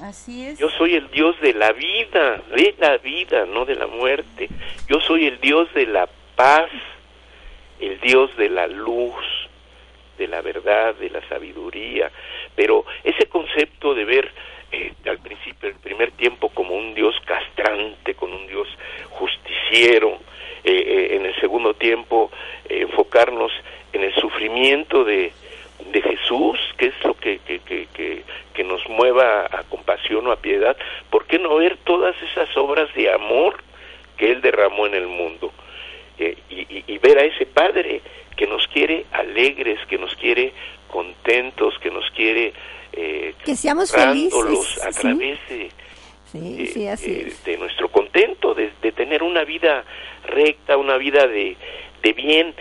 [SPEAKER 2] Así es.
[SPEAKER 5] Yo soy el Dios de la vida, de la vida, no de la muerte. Yo soy el Dios de la paz, el Dios de la luz, de la verdad, de la sabiduría. Pero ese concepto de ver eh, al principio, el primer tiempo, como un Dios castrante, con un Dios justiciero, eh, eh, en el segundo tiempo enfocarnos en el sufrimiento de, de Jesús, que es lo que, que, que, que, nos mueva a compasión o a piedad, ¿por qué no ver todas esas obras de amor que Él derramó en el mundo? Eh, y, ver a ese Padre que nos quiere alegres, que nos quiere contentos, que nos quiere
[SPEAKER 3] eh, que seamos felices
[SPEAKER 5] a través de,
[SPEAKER 3] eh,
[SPEAKER 5] de nuestro contento, de, de, tener una vida recta, una vida de, de bien.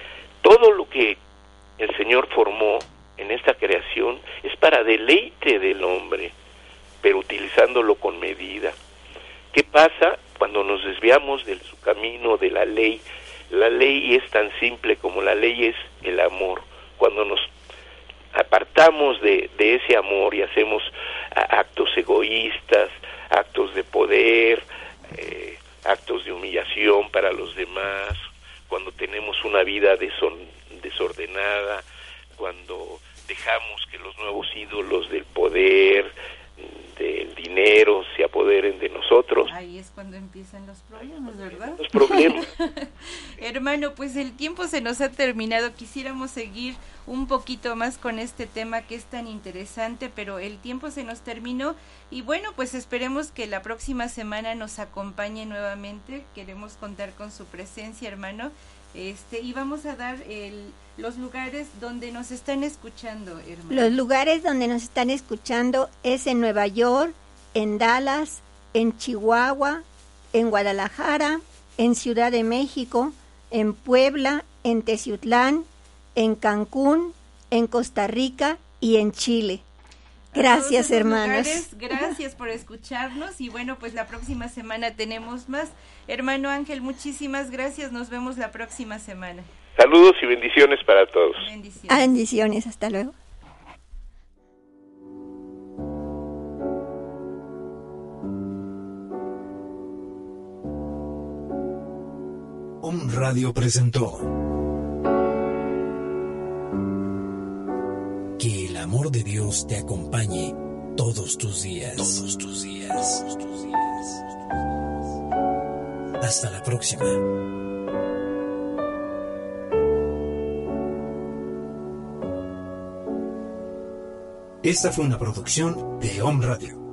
[SPEAKER 5] Todo lo que el Señor formó en esta creación es para deleite del hombre, pero utilizándolo con medida. ¿Qué pasa cuando nos desviamos de su camino, de la ley? La ley es tan simple como la ley es el amor. Cuando nos apartamos de, de ese amor y hacemos actos egoístas, actos de poder, eh, actos de humillación para los demás, cuando tenemos una vida desordenada, cuando dejamos que los nuevos ídolos del poder, dinero se apoderen de nosotros.
[SPEAKER 2] Ahí es cuando empiezan los problemas, ¿verdad?
[SPEAKER 5] Los problemas.
[SPEAKER 2] Hermano, pues el tiempo se nos ha terminado. Quisiéramos seguir un poquito más con este tema que es tan interesante, pero el tiempo se nos terminó y bueno, pues esperemos que la próxima semana nos acompañe nuevamente. Queremos contar con su presencia, hermano. Este, y vamos a dar el los lugares donde nos están escuchando, hermano.
[SPEAKER 3] Los lugares donde nos están escuchando es en Nueva York, en Dallas, en Chihuahua, en Guadalajara, en Ciudad de México, en Puebla, en Teciutlán, en Cancún, en Costa Rica y en Chile. Gracias, hermanos.
[SPEAKER 2] Gracias por escucharnos y bueno, pues la próxima semana tenemos más. Hermano Ángel, muchísimas gracias. Nos vemos la próxima semana.
[SPEAKER 5] Saludos y bendiciones para todos.
[SPEAKER 3] Bendiciones. Ah, bendiciones. Hasta luego.
[SPEAKER 1] Un Radio presentó Que el amor de Dios te acompañe todos tus días. Todos tus días. Todos tus días. Hasta la próxima. Esta fue una producción de Home Radio.